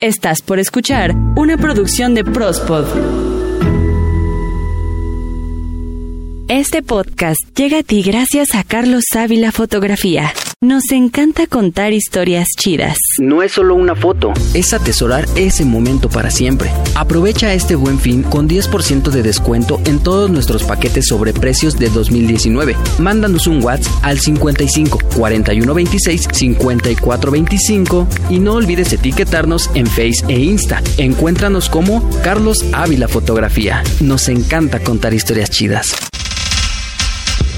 Estás por escuchar una producción de Prospod. Este podcast llega a ti gracias a Carlos Ávila Fotografía. Nos encanta contar historias chidas. No es solo una foto, es atesorar ese momento para siempre. Aprovecha este buen fin con 10% de descuento en todos nuestros paquetes sobre precios de 2019. Mándanos un WhatsApp al 55 41 26 54 25 y no olvides etiquetarnos en Face e Insta. Encuéntranos como Carlos Ávila Fotografía. Nos encanta contar historias chidas.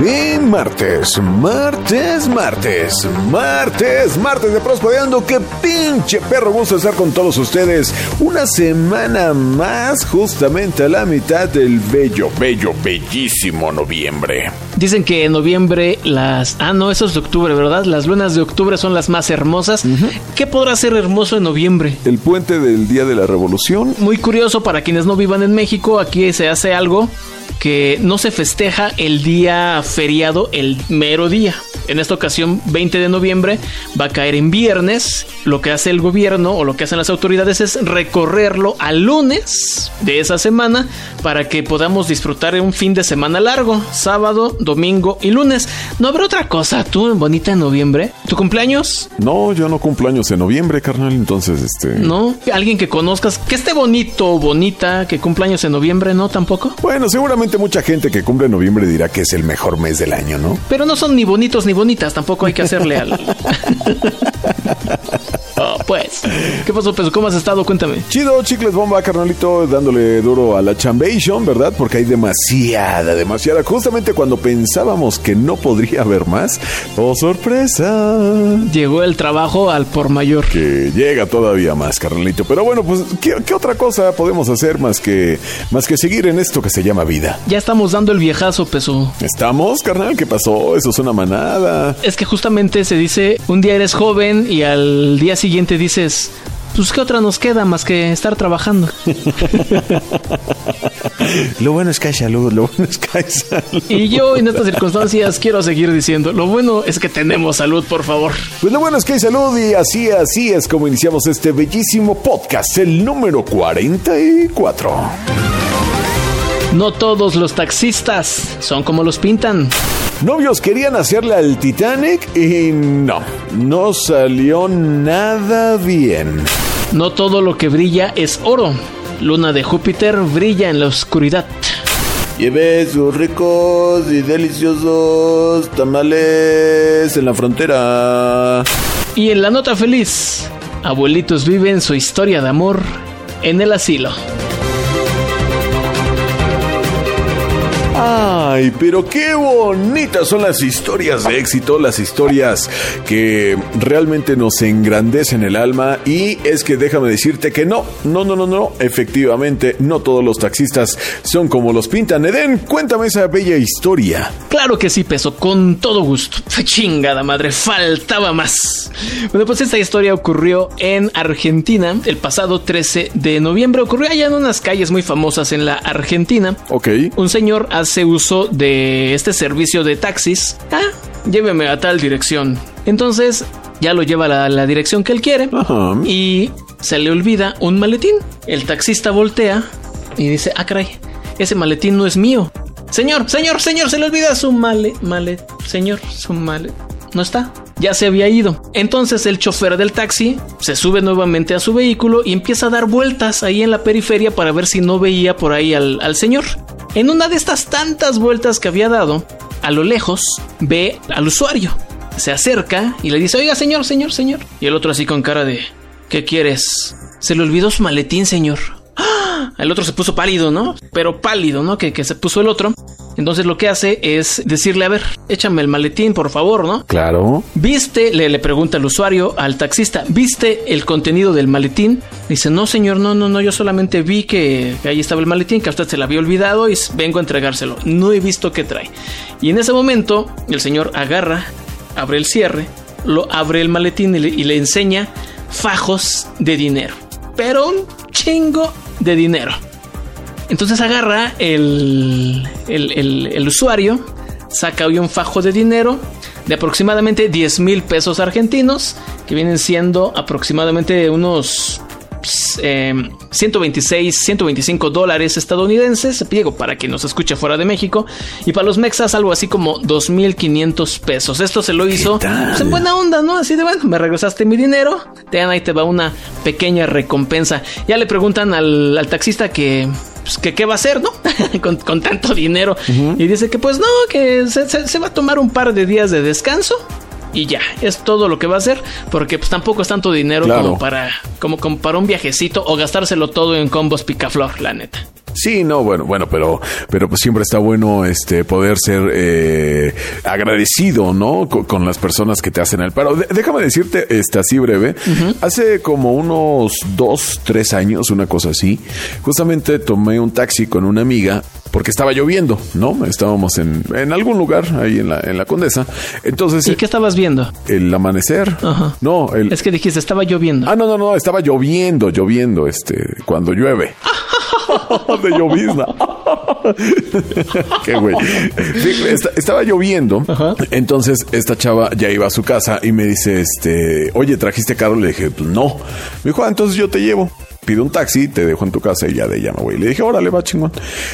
Y martes, martes, martes, martes, martes de Prospodeando. Qué pinche perro gusto estar con todos ustedes. Una semana más, justamente a la mitad del bello, bello, bellísimo noviembre. Dicen que en noviembre las... Ah, no, eso es de octubre, ¿verdad? Las lunas de octubre son las más hermosas. ¿Qué podrá ser hermoso en noviembre? El puente del Día de la Revolución. Muy curioso para quienes no vivan en México, aquí se hace algo que no se festeja el día feriado el mero día. En esta ocasión, 20 de noviembre, va a caer en viernes. Lo que hace el gobierno o lo que hacen las autoridades es recorrerlo al lunes de esa semana para que podamos disfrutar de un fin de semana largo, sábado, domingo y lunes. ¿No habrá otra cosa tú, bonita en noviembre? ¿Tu cumpleaños? No, yo no cumplo años en noviembre, carnal, entonces este... ¿No? ¿Alguien que conozcas que esté bonito o bonita, que cumpleaños en noviembre? ¿No tampoco? Bueno, seguramente mucha gente que cumple en noviembre dirá que es el mejor mes del año, ¿no? Pero no son ni bonitos ni bonitas, tampoco hay que hacerle al... Pues, ¿qué pasó, Peso? ¿Cómo has estado? Cuéntame. Chido, chicles bomba, carnalito, dándole duro a la chambation, ¿verdad? Porque hay demasiada, demasiada. Justamente cuando pensábamos que no podría haber más, oh sorpresa, Llegó el trabajo al por mayor. que llega todavía más, carnalito. Pero bueno, pues, ¿qué, qué otra cosa podemos hacer más que, más que seguir en esto que se llama vida? Ya estamos dando el viejazo, Peso. ¿Estamos, carnal? ¿Qué pasó? Eso es una manada. Es que justamente se dice, un día eres joven y al día siguiente dices, pues qué otra nos queda más que estar trabajando. Lo bueno es que hay salud, lo bueno es que hay salud. Y yo en estas circunstancias quiero seguir diciendo, lo bueno es que tenemos salud, por favor. Pues lo bueno es que hay salud y así, así es como iniciamos este bellísimo podcast, el número 44. No todos los taxistas son como los pintan. Novios querían hacerle al Titanic y no, no salió nada bien. No todo lo que brilla es oro. Luna de Júpiter brilla en la oscuridad. Llevé sus ricos y deliciosos tamales en la frontera. Y en la nota feliz, abuelitos viven su historia de amor en el asilo. Ay, pero qué bonitas son las historias de éxito, las historias que realmente nos engrandecen el alma. Y es que déjame decirte que no, no, no, no, no, efectivamente, no todos los taxistas son como los pintan. Eden, cuéntame esa bella historia. Claro que sí, peso, con todo gusto. Chingada madre, faltaba más. Bueno, pues esta historia ocurrió en Argentina el pasado 13 de noviembre. Ocurrió allá en unas calles muy famosas en la Argentina. Ok. Un señor hace uso de este servicio de taxis. Ah, lléveme a tal dirección. Entonces, ya lo lleva a la, la dirección que él quiere. Ajá. Y se le olvida un maletín. El taxista voltea y dice, ah, caray, ese maletín no es mío. Señor, señor, señor, se le olvida su male, male, señor, su male. No está. Ya se había ido. Entonces el chofer del taxi se sube nuevamente a su vehículo y empieza a dar vueltas ahí en la periferia para ver si no veía por ahí al, al señor. En una de estas tantas vueltas que había dado, a lo lejos ve al usuario. Se acerca y le dice, oiga, señor, señor, señor. Y el otro así con cara de, ¿qué quieres? Se le olvidó su maletín, señor. ¡Ah! El otro se puso pálido, ¿no? Pero pálido, ¿no? Que, que se puso el otro. Entonces lo que hace es decirle, a ver, échame el maletín, por favor, ¿no? Claro. ¿Viste? Le, le pregunta el usuario al taxista, ¿viste el contenido del maletín? Dice, no, señor, no, no, no, yo solamente vi que, que ahí estaba el maletín, que a usted se le había olvidado y vengo a entregárselo. No he visto qué trae. Y en ese momento, el señor agarra, abre el cierre, lo abre el maletín y le, y le enseña fajos de dinero. Pero un chingo de dinero. Entonces agarra el, el, usuario, saca hoy un fajo de dinero de aproximadamente 10 mil pesos argentinos, que vienen siendo aproximadamente unos 126, 125 dólares estadounidenses, digo, para quien nos escuche fuera de México, y para los mexas algo así como 2.500 pesos. Esto se lo hizo pues, en buena onda, ¿no? Así de, bueno, me regresaste mi dinero, te ahí te va una pequeña recompensa. Ya le preguntan al, taxista que pues, que qué va a hacer, ¿no? con, tanto dinero. Y dice que pues no, que se, va a tomar un par de días de descanso y ya, es todo lo que va a hacer, porque pues tampoco es tanto dinero como para como, como para un viajecito o gastárselo todo en combos picaflor, la neta. Sí, no, bueno, bueno, pero, pero pues siempre está bueno este poder ser eh, agradecido, ¿no? Con, las personas que te hacen el paro. déjame decirte, este, así breve, hace como unos dos, tres años, una cosa así, justamente tomé un taxi con una amiga porque estaba lloviendo, ¿no? Estábamos en, en algún lugar ahí en la, en la Condesa. Entonces. ¿Y qué estabas viendo? El amanecer. Ajá. No, el. Es que dijiste, estaba lloviendo. Ah, no, no, no, estaba lloviendo, lloviendo, este, cuando llueve. de llovizna. Qué güey. estaba lloviendo. Entonces esta chava ya iba a su casa y me dice, este, oye, ¿trajiste carro? Le dije, pues no. Me dijo, ah, entonces yo te llevo pido un taxi, te dejo en tu casa y ya de ella me Le dije, órale, va chingón.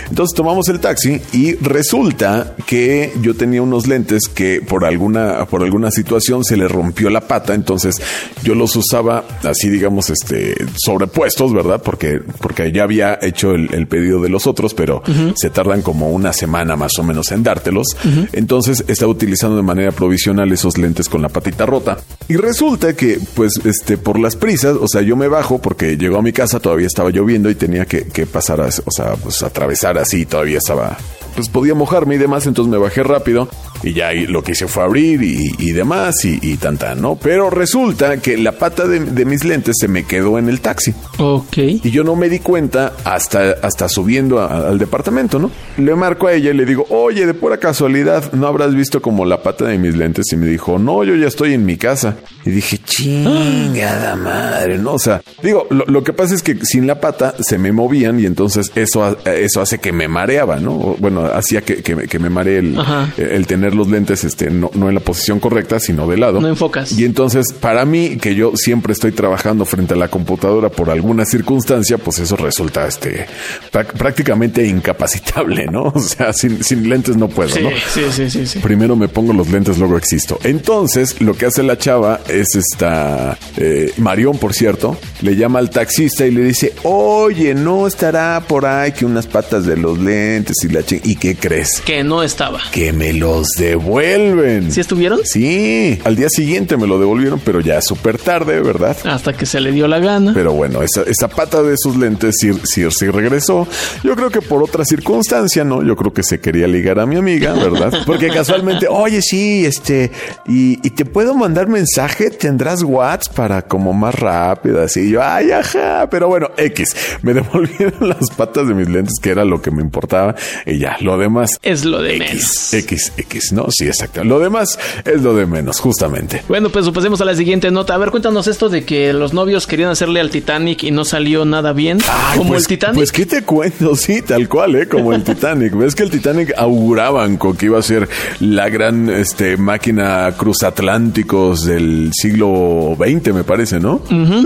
Entonces tomamos el taxi y resulta que yo tenía unos lentes que por alguna, por alguna situación se le rompió la pata. Entonces yo los usaba así, digamos, este, sobrepuestos, ¿verdad? Porque, porque ya había hecho el, pedido de los otros, pero se tardan como una semana más o menos en dártelos. Entonces estaba utilizando de manera provisional esos lentes con la patita rota. Y resulta que, pues, este, por las prisas, o sea, yo me bajo porque llegó a mi casa todavía estaba lloviendo y tenía que, pasar, o sea, pues atravesar así, todavía estaba, pues podía mojarme y demás, entonces me bajé rápido y ya lo que hice fue abrir y, demás y, y tan ¿no? Pero resulta que la pata de, mis lentes se me quedó en el taxi. Ok. Y yo no me di cuenta hasta, hasta subiendo al departamento, ¿no? Le marco a ella y le digo, oye, de pura casualidad, ¿no habrás visto como la pata de mis lentes? Y me dijo, no, yo ya estoy en mi casa. Y dije, chingada madre, ¿no? O sea, digo, lo, que pasa es que sin la pata se me movían y entonces eso, eso hace que me mareaba, ¿no? Bueno, hacía que, que, me maree el, el tener los lentes este, no, en la posición correcta, sino de lado. No enfocas. Y entonces, para mí, que yo siempre estoy trabajando frente a la computadora por alguna circunstancia, pues eso resulta este prácticamente incapacitable, ¿no? O sea, sin, lentes no puedo, ¿no? Sí, sí, sí, sí. Primero me pongo los lentes, luego existo. Entonces, lo que hace la chava es esta eh, Marión, por cierto, le llama al taxista y le dice, oye, no estará por ahí que unas patas de los lentes y la ¿Y qué crees? Que no estaba. Que me los devuelven. ¿Sí estuvieron? Sí, al día siguiente me lo devolvieron, pero ya súper tarde, ¿verdad? Hasta que se le dio la gana. Pero bueno, esa, esa pata de esos lentes sí, sí, regresó. Yo creo que por otra circunstancia, ¿no? Yo creo que se quería ligar a mi amiga, ¿verdad? Porque casualmente, oye, sí, este, y, y te puedo mandar mensaje, tendrás WhatsApp para como más rápido, así. yo, ay, ajá, pero bueno, X. Me devolvieron las patas de mis lentes, que era lo que me importaba, y ya, lo demás. Es lo de X, menos. X, X. ¿no? Sí, exacto. Lo demás es lo de menos, justamente. Bueno, pues pasemos a la siguiente nota. A ver, cuéntanos esto de que los novios querían hacerle al Titanic y no salió nada bien. como pues, el Titanic. Pues, ¿qué te cuento? Sí, tal cual, ¿eh? Como el Titanic. Ves que el Titanic auguraban con que iba a ser la gran este, máquina cruzatlánticos del siglo XX, me parece, ¿no?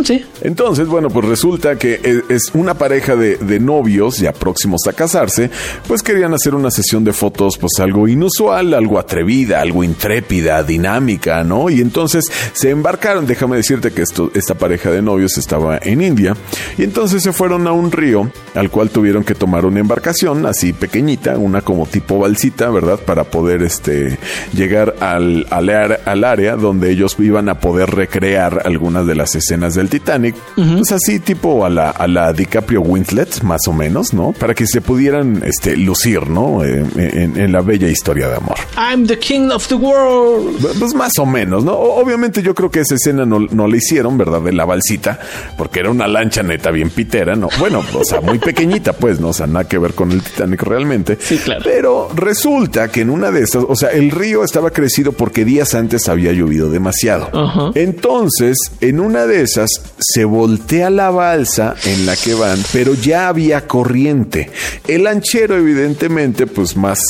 sí. Entonces, bueno, pues resulta que es una pareja de, de novios ya próximos a casarse, pues querían hacer una sesión de fotos, pues algo inusual, algo atrevida, algo intrépida, dinámica, ¿no? Y entonces se embarcaron, déjame decirte que esto, esta pareja de novios estaba en India, y entonces se fueron a un río al cual tuvieron que tomar una embarcación así pequeñita, una como tipo balsita, ¿verdad? Para poder este, llegar al, al, área donde ellos iban a poder recrear algunas de las escenas del Titanic, pues así tipo a la, a la DiCaprio Winslet, más o menos, ¿no? Para que se pudieran este, lucir, ¿no? ¿No? Eh, en, la bella historia de amor. I'm the king of the world. Pues más o menos, ¿no? Obviamente yo creo que esa escena no, no la hicieron, ¿verdad? De la balsita, porque era una lancha neta bien pitera, ¿no? Bueno, o sea, muy pequeñita, pues, ¿no? O sea, nada que ver con el Titanic realmente. Sí, claro. Pero resulta que en una de estas, o sea, el río estaba crecido porque días antes había llovido demasiado. Entonces, en una de esas, se voltea la balsa en la que van, pero ya había corriente. El lanchero, evidentemente, pues más,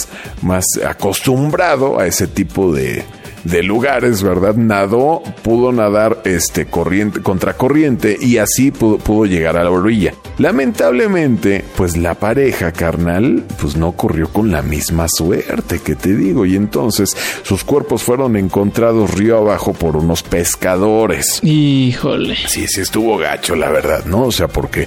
más acostumbrado a ese tipo de, de lugares, ¿verdad? Nadó, pudo nadar este corriente contra corriente y así pudo, pudo, llegar a la orilla. Lamentablemente, pues la pareja carnal, pues no corrió con la misma suerte que te digo y entonces sus cuerpos fueron encontrados río abajo por unos pescadores. Híjole. Sí, sí estuvo gacho, la verdad, ¿no? O sea, porque,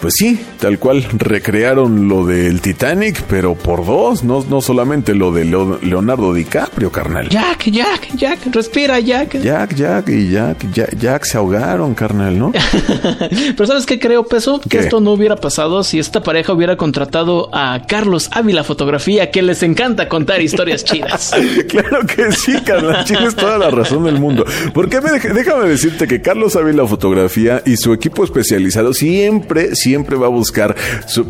pues sí, tal cual recrearon lo del Titanic, pero por dos, no, no solamente lo de Leonardo DiCaprio, carnal. Jack, Jack. Jack, Jack, respira, Jack. Jack, Jack y Jack, Jack, se ahogaron, carnal, ¿no? Pero ¿sabes qué creo, Peso? Que esto no hubiera pasado si esta pareja hubiera contratado a Carlos Ávila Fotografía, que les encanta contar historias chidas. claro que sí, carnal. Tienes toda la razón del mundo. Porque déjame decirte que Carlos Ávila Fotografía y su equipo especializado siempre, siempre va a buscar,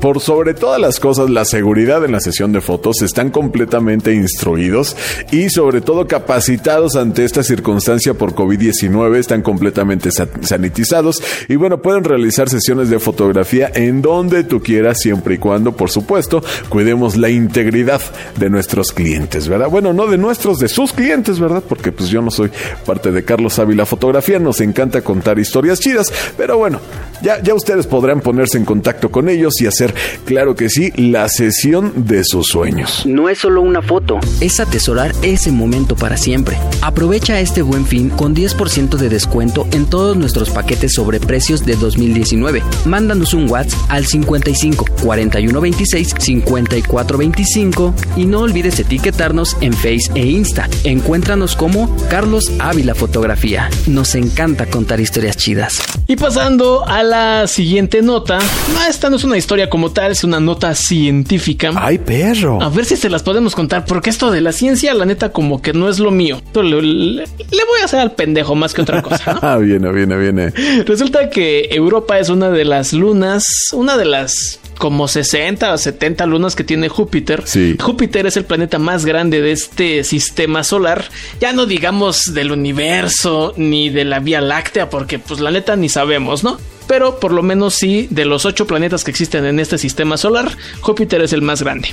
por sobre todas las cosas, la seguridad en la sesión de fotos. Están completamente instruidos y sobre todo capacitados ante esta circunstancia por COVID-19, están completamente sanitizados y bueno, pueden realizar sesiones de fotografía en donde tú quieras, siempre y cuando, por supuesto, cuidemos la integridad de nuestros clientes, ¿verdad? Bueno, no de nuestros, de sus clientes, ¿verdad? Porque pues yo no soy parte de Carlos Ávila Fotografía, nos encanta contar historias chidas, pero bueno, ya, ya ustedes podrán ponerse en contacto con ellos y hacer, claro que sí, la sesión de sus sueños. No es solo una foto, es atesorar ese momento para siempre Aprovecha este buen fin con 10% de descuento en todos nuestros paquetes sobre precios de 2019. Mándanos un WhatsApp al 55 41 26 54 25 y no olvides etiquetarnos en Face e Insta. Encuéntranos como Carlos Ávila Fotografía. Nos encanta contar historias chidas. Y pasando a la siguiente nota, no, esta no es una historia como tal, es una nota científica. ¡Ay, perro! A ver si se las podemos contar, porque esto de la ciencia, la neta, como que no es lo mío. Le, le, voy a hacer al pendejo más que otra cosa. Ah, viene, viene, viene. Resulta que Europa es una de las lunas, una de las como 60 o 70 lunas que tiene Júpiter. Sí. Júpiter es el planeta más grande de este sistema solar. Ya no digamos del universo ni de la Vía Láctea, porque pues la neta ni sabemos, ¿no? Pero por lo menos sí, de los ocho planetas que existen en este sistema solar, Júpiter es el más grande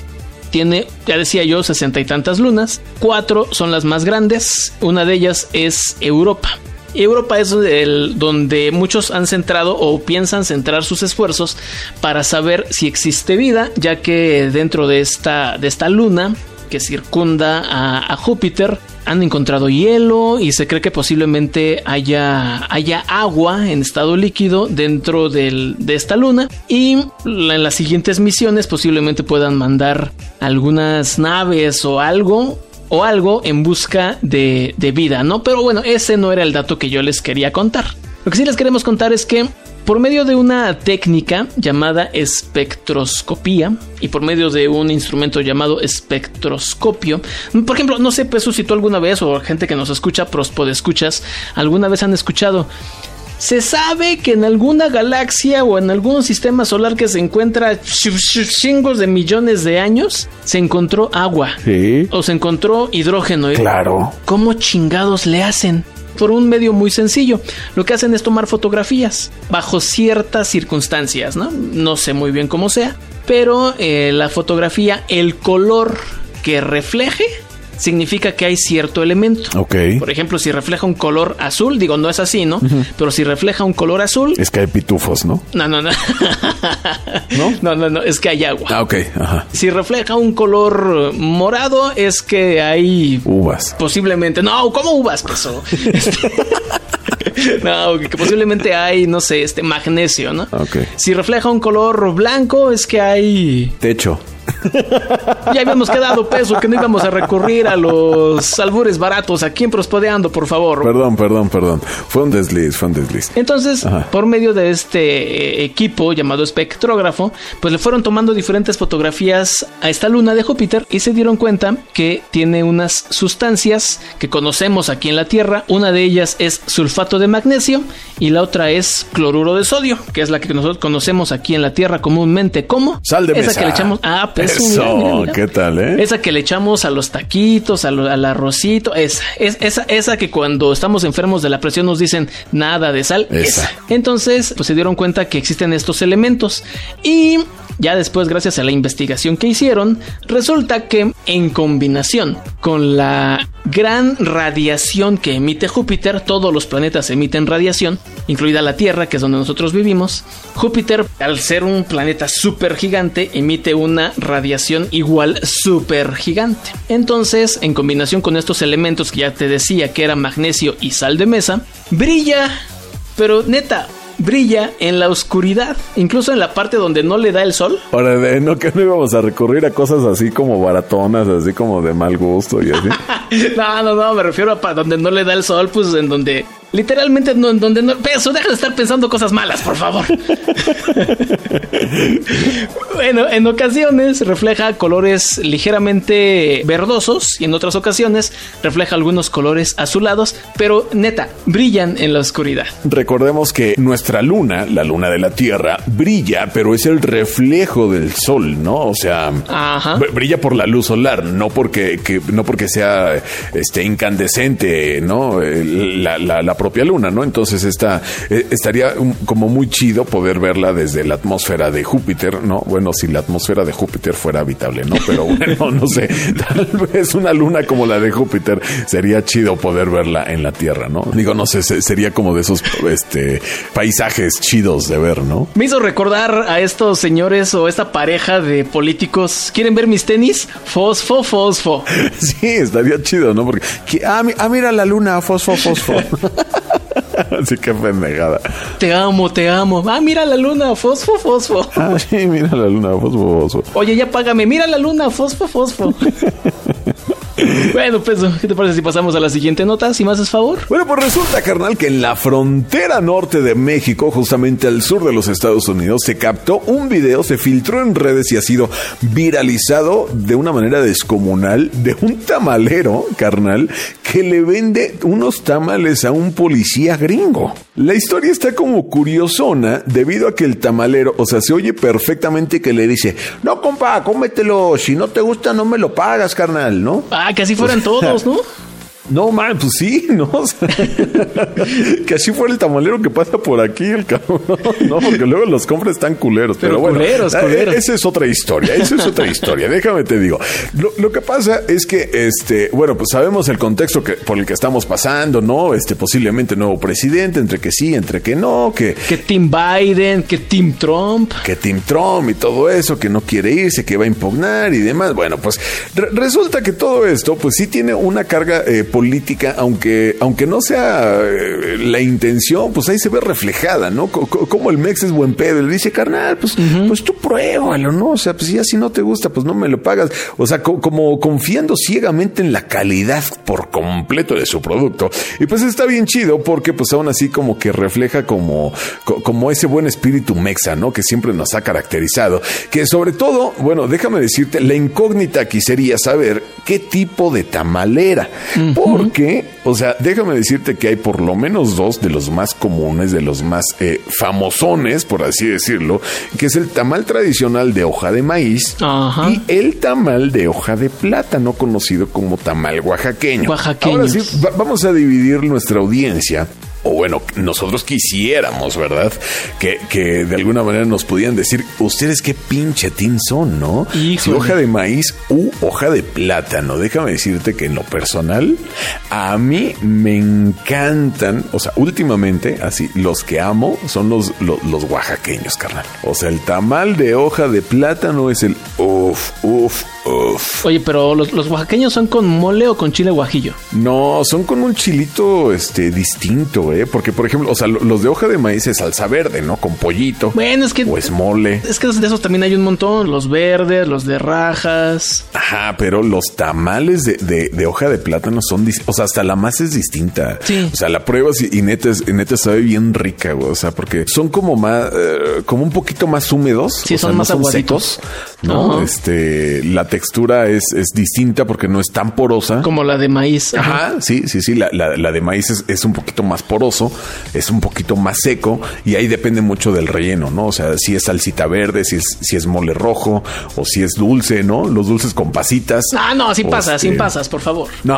tiene, ya decía yo, sesenta y tantas lunas. Cuatro son las más grandes. Una de ellas es Europa. Europa es el, donde muchos han centrado o piensan centrar sus esfuerzos para saber si existe vida, ya que dentro de esta, de esta luna que circunda a, Júpiter han encontrado hielo y se cree que posiblemente haya, haya agua en estado líquido dentro de esta luna y en las siguientes misiones posiblemente puedan mandar algunas naves o algo o algo en busca de, de vida, ¿no? Pero bueno, ese no era el dato que yo les quería contar. Lo que sí les queremos contar es que por medio de una técnica llamada espectroscopía y por medio de un instrumento llamado espectroscopio. Por ejemplo, no sé, Peso, si tú alguna vez o gente que nos escucha, prospo de escuchas, alguna vez han escuchado. Se sabe que en alguna galaxia o en algún sistema solar que se encuentra chingos de millones de años, se encontró agua. Sí. O se encontró hidrógeno. Claro. ¿Cómo chingados le hacen? Por un medio muy sencillo. Lo que hacen es tomar fotografías bajo ciertas circunstancias, ¿no? Sé muy bien cómo sea, pero eh, la fotografía, el color que refleje significa que hay cierto elemento. Ok. Por ejemplo, si refleja un color azul, digo, no es así, ¿no? Pero si refleja un color azul. Es que hay pitufos, ¿no? No, no, no. ¿No? No, no, no, es que hay agua. Ah, ok. Ajá. Si refleja un color morado, es que hay. Uvas. Posiblemente. No, ¿cómo uvas, peso? no, que posiblemente hay, no sé, este magnesio, ¿no? Ok. Si refleja un color blanco, es que hay. Techo. Ya habíamos quedado peso que no íbamos a recurrir a los albures baratos aquí en Prospodeando, por favor. Perdón, perdón, perdón. Fue un desliz, fue un desliz. Entonces, por medio de este eh, equipo llamado espectrógrafo, pues le fueron tomando diferentes fotografías a esta luna de Júpiter y se dieron cuenta que tiene unas sustancias que conocemos aquí en la Tierra. Una de ellas es sulfato de magnesio y la otra es cloruro de sodio, que es la que nosotros conocemos aquí en la Tierra comúnmente como sal de esa mesa. que le echamos ah pues Eso, ¿qué tal, eh? esa que le echamos a los taquitos al, al arrocito esa, es, esa esa que cuando estamos enfermos de la presión nos dicen nada de sal Esa. esa. entonces pues se dieron cuenta que existen estos elementos y ya después, gracias a la investigación que hicieron, resulta que en combinación con la gran radiación que emite Júpiter, todos los planetas emiten radiación, incluida la Tierra, que es donde nosotros vivimos, Júpiter, al ser un planeta súper gigante, emite una radiación igual súper gigante. Entonces, en combinación con estos elementos que ya te decía que era magnesio y sal de mesa, brilla, pero neta, brilla en la oscuridad, incluso en la parte donde no le da el sol. Ahora, no que no íbamos a recurrir a cosas así como baratonas, así como de mal gusto y así. No, no, no, me refiero a donde no le da el sol, pues en donde literalmente no, en donde no. Peso, deja de estar pensando cosas malas, por favor. bueno, en ocasiones refleja colores ligeramente verdosos y en otras ocasiones refleja algunos colores azulados, pero neta, brillan en la oscuridad. Recordemos que nuestra luna, la luna de la Tierra, brilla, pero es el reflejo del sol, ¿no? O sea, Ajá. brilla por la luz solar, no porque, que- no porque sea este, incandescente, ¿no? Eh, La, la- la propia luna, ¿no? Entonces está, eh, estaría como muy chido poder verla desde la atmósfera de Júpiter, ¿no? Bueno, si la atmósfera de Júpiter fuera habitable, ¿no? Pero bueno, no sé, tal vez una luna como la de Júpiter sería chido poder verla en la Tierra, ¿no? Digo, no sé, se- sería como de esos este, paisajes chidos de ver, ¿no? Me hizo recordar a estos señores o esta pareja de políticos. ¿Quieren ver mis tenis? Fosfo, fosfo. Sí, estaría chido, ¿no? Porque, que- ah, ah, mira la luna, fosfo, fosfo. Así que pendejada. Te amo, te amo. Ah, mira la luna, fosfo, fosfo. Ah, sí, mira la luna, fosfo, fosfo. Oye, ya págame, mira la luna, fosfo, fosfo. bueno, pues, ¿qué te parece si pasamos a la siguiente nota? Si me haces favor. Bueno, pues resulta, carnal, que en la frontera norte de México, justamente al sur de los Estados Unidos, se captó un video, se filtró en redes y ha sido viralizado de una manera descomunal de un tamalero, carnal, que le vende unos tamales a un policía gringo. La historia está como curiosona debido a que el tamalero, o sea, se oye perfectamente que le dice, no, compa, cómetelo, si no te gusta no me lo pagas, carnal, ¿no? Ah, que así fueran todos, ¿no? No, man, pues sí, ¿no? O sea, que así fuera el tamalero que pasa por aquí, el cabrón. No, porque luego los compras están culeros. Pero, Pero bueno, culeros, eh, culeros. esa es otra historia, esa es otra historia. Déjame te digo. Lo, lo que pasa es que, este, bueno, pues sabemos el contexto que, por el que estamos pasando, ¿no? Este, posiblemente nuevo presidente, entre que sí, entre que no, que, Que Team Biden, que Team Trump. que Tim Trump y todo eso, que no quiere irse, que va a impugnar y demás. Bueno, pues re- resulta que todo esto, pues sí tiene una carga eh, política, aunque, aunque no sea eh, la intención, pues ahí se ve reflejada, ¿no? Co- co- Como el Mex es buen pedo, le dice, carnal, pues, pues tú pruébalo, ¿no? O sea, pues ya si no te gusta, pues no me lo pagas. O sea, co- como confiando ciegamente en la calidad por completo de su producto. Y pues está bien chido porque pues aún así como que refleja como, co- como ese buen espíritu mexa, ¿no? Que siempre nos ha caracterizado. Que sobre todo, bueno, déjame decirte, la incógnita aquí sería saber qué tipo de tamalera. Porque, o sea, déjame decirte que hay por lo menos dos de los más comunes, de los más eh, famosones, por así decirlo, que es el tamal tradicional de hoja de maíz y el tamal de hoja de plátano, conocido como tamal oaxaqueño. Oaxaqueños. Ahora sí, va- vamos a dividir nuestra audiencia. O bueno, nosotros quisiéramos, ¿verdad? Que, que de alguna manera nos pudieran decir, ustedes qué pinche team son, ¿no? Si hoja de maíz u hoja de plátano. Déjame decirte que en lo personal, a mí me encantan, o sea, últimamente, así, los que amo son los, los, los oaxaqueños, carnal. O sea, el tamal de hoja de plátano es el uff, uff, uff. Oye, pero los, los oaxaqueños son con mole o con chile guajillo. No, son con un chilito este distinto, ¿eh? Porque, por ejemplo, o sea, lo- los de hoja de maíz es salsa verde, ¿no? Con pollito. Bueno, es que. O es mole. Es que de esos también hay un montón. Los verdes, los de rajas. Ajá, pero los tamales de, de- de hoja de plátano son, o sea, hasta la masa es distinta. Sí. O sea, la pruebas y, y neta, es- y neta sabe bien rica, güey. O sea, porque son como más, eh, como un poquito más húmedos. Sí, o sea, son no más aguaditos. secos, ¿no? Este, la textura es, es distinta porque no es tan porosa. Como la de maíz. Ajá, sí, sí, sí. La, la- la de maíz es, es un poquito más poroso, es un poquito más seco y ahí depende mucho del relleno, ¿no? O sea, si es salsita verde, si es, si es mole rojo o si es dulce, ¿no? Los dulces con pasitas. Ah, no, sin pasas, este- sin pasas, por favor. No,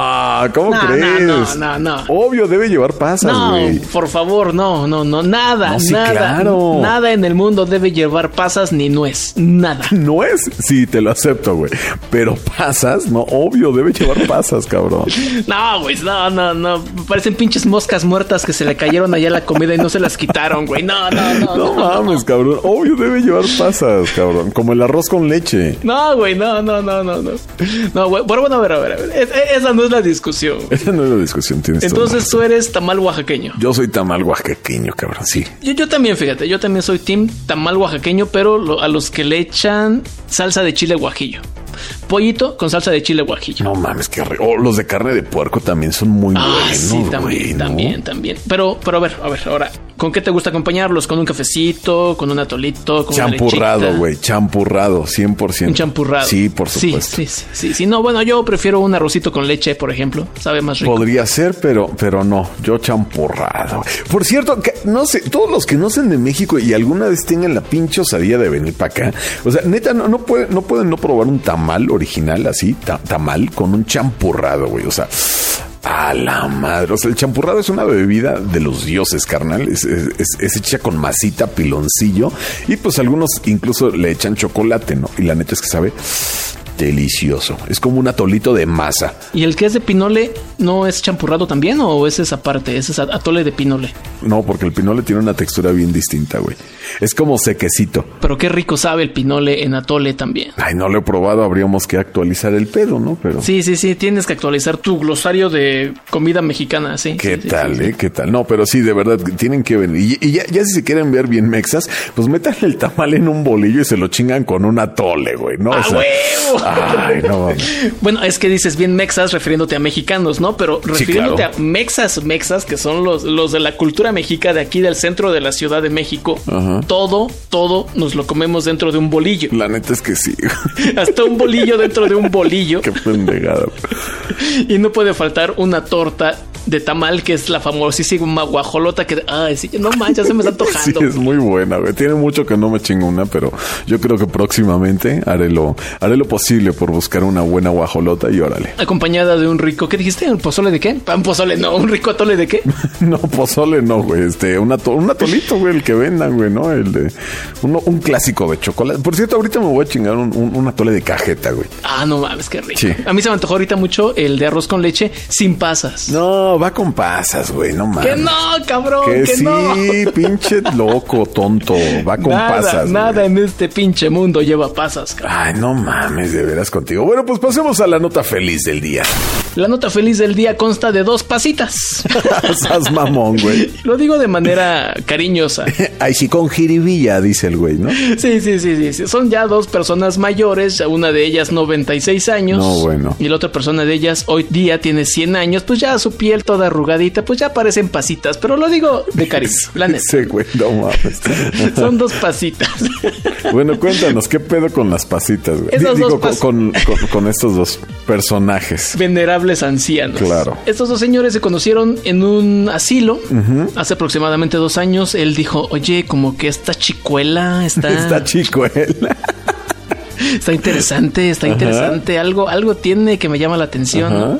¿cómo No, no, crees? no, no, no. Obvio, debe llevar pasas, No, güey. por favor, no, no, no, nada, No, sí, nada, claro. nada en el mundo debe llevar pasas ni nuez, nada. No sí, te lo acepto, güey. Pero pasas, no, obvio, debe llevar pasas, cabrón. No, güey, no, no, no, parecen pinches moscas muertas que se le cayeron allá la comida y no se las quitaron, güey. No, no, no, No no. mames, cabrón. Obvio debe llevar pasas, cabrón. Como el arroz con leche. No, güey, no, no, no, no, no. No, güey, bueno, bueno, a ver, a ver, a ver. Es- es- esa no es la discusión. güey. Esa no es la discusión, tienes Entonces tú eres tamal oaxaqueño. Yo soy tamal oaxaqueño, cabrón, sí. Yo, yo también, fíjate, yo también soy team tamal oaxaqueño, pero lo- a los que le echan salsa de chile guajillo. Pollito con salsa de chile guajillo. No mames, qué rico. Oh, los de carne de puerco también son muy Ah, buenos, sí, también, güey, ¿no? también, también. Pero, pero a ver, a ver, ahora, ¿con qué te gusta acompañarlos? ¿Con un cafecito? ¿Con un atolito? ¿Con Champurrado, güey, champurrado, 100%. Un champurrado. Sí, por supuesto. Sí, sí, sí, sí. No, bueno, yo prefiero un arrocito con leche, por ejemplo. Sabe más rico. Podría ser, pero, pero no, yo champurrado. Por cierto, que, no sé, todos los que no sean de México y alguna vez tengan la pinche osadía de venir para acá, o sea, neta, no, no, pueden, no pueden no probar un tamal original así, ta- tamal con un champurrado, güey, o sea... A la madre. O sea, el champurrado es una bebida de los dioses, carnal. Es, hecha con masita, piloncillo. Y pues algunos incluso le echan chocolate, ¿no? Y la neta es que sabe delicioso. Es como un atolito de masa. ¿Y el que es de pinole no es champurrado también o ese es aparte? Ese es atole de pinole. No, porque el pinole tiene una textura bien distinta, güey. Es como sequecito. Pero qué rico sabe el pinole en atole también. Ay, no lo he probado, habríamos que actualizar el pedo, ¿no? Pero. Sí, sí, sí, tienes que actualizar tu glosario de comida mexicana, sí. ¿Qué Sí, tal, sí, eh? ¿Qué tal? No, pero sí, de verdad, tienen que venir. Y, y ya, ya si se quieren ver bien mexas, pues metan el tamal en un bolillo y se lo chingan con un atole, güey, ¿no? ¡A huevo! Ay, no mames. Bueno, es que dices bien mexas refiriéndote a mexicanos, ¿no? Pero refiriéndote claro. a mexas, mexas, que son los, los de la cultura mexica de aquí del centro de la Ciudad de México, Ajá. todo, todo nos lo comemos dentro de un bolillo. La neta es que sí. Hasta un bolillo dentro de un bolillo. Qué pendejada. Y no puede faltar una torta de tamal que es la famosísima guajolota que... Ay, sí, no manches, se me está Sí, antojando. es muy buena, güey. Tiene mucho que no me chingo una, pero yo creo que próximamente haré lo, haré lo posible por buscar una buena guajolota y órale. Acompañada de un rico... ¿Qué dijiste? ¿Un pozole de qué? Un pozole, no. ¿Un rico atole de qué? No, pozole no, güey. Este, un, ato- un atolito, güey, el que vendan, güey, ¿no? El de. uno- un clásico de chocolate. Por cierto, ahorita me voy a chingar un, un- un atole de cajeta, güey. Ah, no mames, qué rico. Sí. A mí se me antojó ahorita mucho el de arroz con leche sin pasas. No, va con pasas, güey, no mames. Que no, cabrón, Que que, sí, no. pinche loco, tonto. Va con nada, pasas. güey. nada en este pinche mundo lleva pasas. cabrón. Ay, no mames, de veras contigo. Bueno, pues pasemos a la nota feliz del día. La nota feliz del día consta de dos pasitas. Sas mamón, güey. Lo digo de manera cariñosa. Ay, sí, con jiribilla, dice el güey, ¿no? Sí, sí, sí, sí, sí. Son ya dos personas mayores, una de ellas 96 años. No, bueno. Y la otra persona de ellas hoy día tiene 100 años, pues ya su piel toda arrugadita, pues ya parecen pasitas, pero lo digo de cariño, la neta. Ese güey, no mames. Son dos pasitas. Bueno, cuéntanos, ¿qué pedo con las pasitas, güey? Digo, dos con, pas- con- con- con estos dos personajes. venerables ancianos. Claro. Estos dos señores se conocieron en un asilo hace aproximadamente dos años. Él dijo, oye, como que esta chicuela está, Está chico él. está interesante, está interesante. Algo, algo tiene que me llama la atención. ¿no?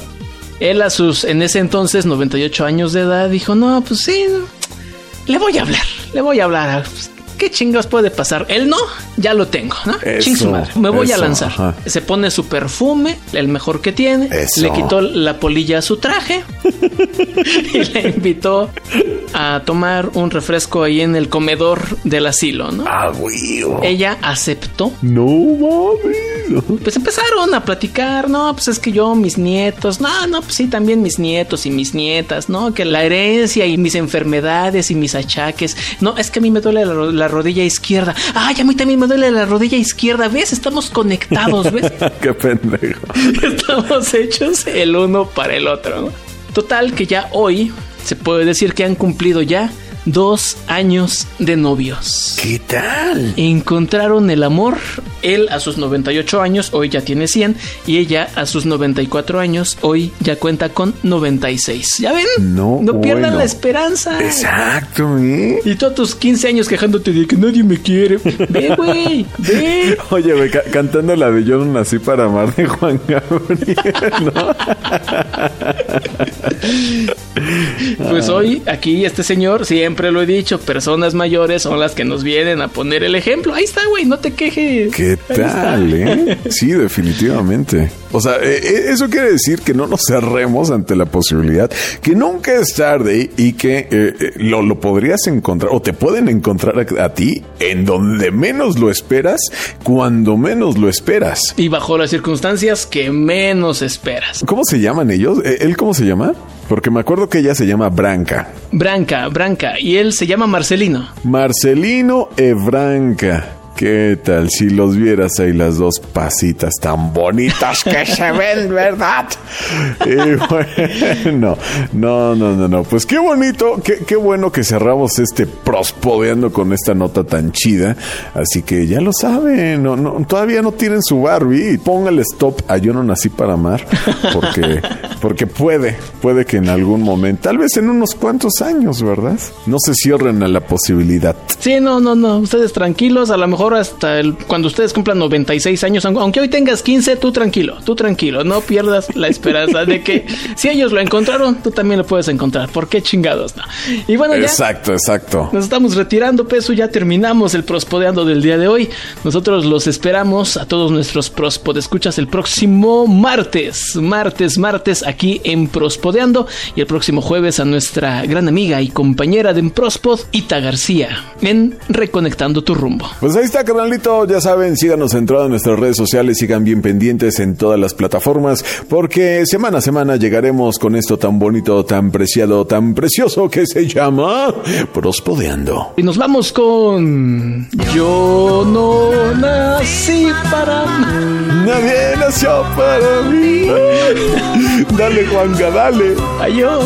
Él a sus, en ese entonces, 98 años de edad, dijo, no, pues sí, le voy a hablar, le voy a hablar. Pues, ¿Qué chingas puede pasar? Él no, ya lo tengo, ¿no? Eso, Ching su madre. Me voy a lanzar. ajá. Se pone su perfume, el mejor que tiene. Eso. Le quitó la polilla a su traje y le invitó a tomar un refresco ahí en el comedor del asilo, ¿no? Ah, güey. Ella aceptó No mames. Pues empezaron a platicar, no, pues es que yo, mis nietos, no, no, pues sí, también mis nietos y mis nietas, ¿no? Que la herencia y mis enfermedades y mis achaques, no, es que a mí me duele la, rodilla izquierda, ay, a mí también me duele la rodilla izquierda, ¿ves? Estamos conectados, ¿ves? Qué pendejo. Estamos hechos el uno para el otro. Total que ya hoy se puede decir que han cumplido ya dos años de novios. ¿Qué tal? Encontraron el amor. Él a sus 98 años, hoy ya tiene 100. Y ella a sus 94 años, hoy ya cuenta con 96. ¿Ya ven? No, no pierdan la esperanza. Exacto, ¿eh? Y tú a tus 15 años quejándote de que nadie me quiere. Ve, güey, ve. Oye, güey, cantando la de Yo no nací para amar de Juan Gabriel, ¿no? pues hoy aquí este señor siempre siempre lo he dicho, personas mayores son las que nos vienen a poner el ejemplo. Ahí está, güey, no te quejes. ¿Qué tal, eh? Sí, definitivamente. O sea, eh, eh, eso quiere decir que no nos cerremos ante la posibilidad que nunca es tarde y que eh, lo, lo, podrías encontrar o te pueden encontrar a, ti en donde menos lo esperas, cuando menos lo esperas. Y bajo las circunstancias que menos esperas. ¿Cómo se llaman ellos? ¿Él cómo se llama? Porque me acuerdo que ella se llama Branca. Branca, Branca. Y él se llama Marcelino. Marcelino e Branca. ¿Qué tal si los vieras ahí las dos pasitas tan bonitas que se ven, verdad? Y bueno, no, no, no, no. Pues qué bonito, qué, qué bueno que cerramos este prospodeando con esta nota tan chida. Así que ya lo saben, no, no, todavía no tienen su Barbie. Póngale stop a Yo no nací para amar, porque, porque puede, puede que en algún momento, tal vez en unos cuantos años, ¿verdad? No se cierren a la posibilidad. Sí, no, no, no. Ustedes tranquilos, a lo mejor hasta el, cuando ustedes cumplan 96 años, aunque hoy tengas 15, tú tranquilo, tú tranquilo, no pierdas la esperanza de que si ellos lo encontraron, tú también lo puedes encontrar. ¿Por qué chingados? No? Y bueno, ya. Exacto, exacto. Nos estamos retirando, peso, ya terminamos el prospodeando del día de hoy. Nosotros los esperamos a todos nuestros prospodescuchas el próximo martes, martes, martes, aquí en Prospodeando y el próximo jueves a nuestra gran amiga y compañera de Prospod, Ita García, en Reconectando tu rumbo. Pues ahí está carnalito, ya saben, síganos en todas nuestras redes sociales, sigan bien pendientes en todas las plataformas, porque semana a semana llegaremos con esto tan bonito, tan preciado, tan precioso que se llama Prospodeando. Y nos vamos con Yo no nací para Nadie nació para mí. dale, Juanga, dale. Adiós.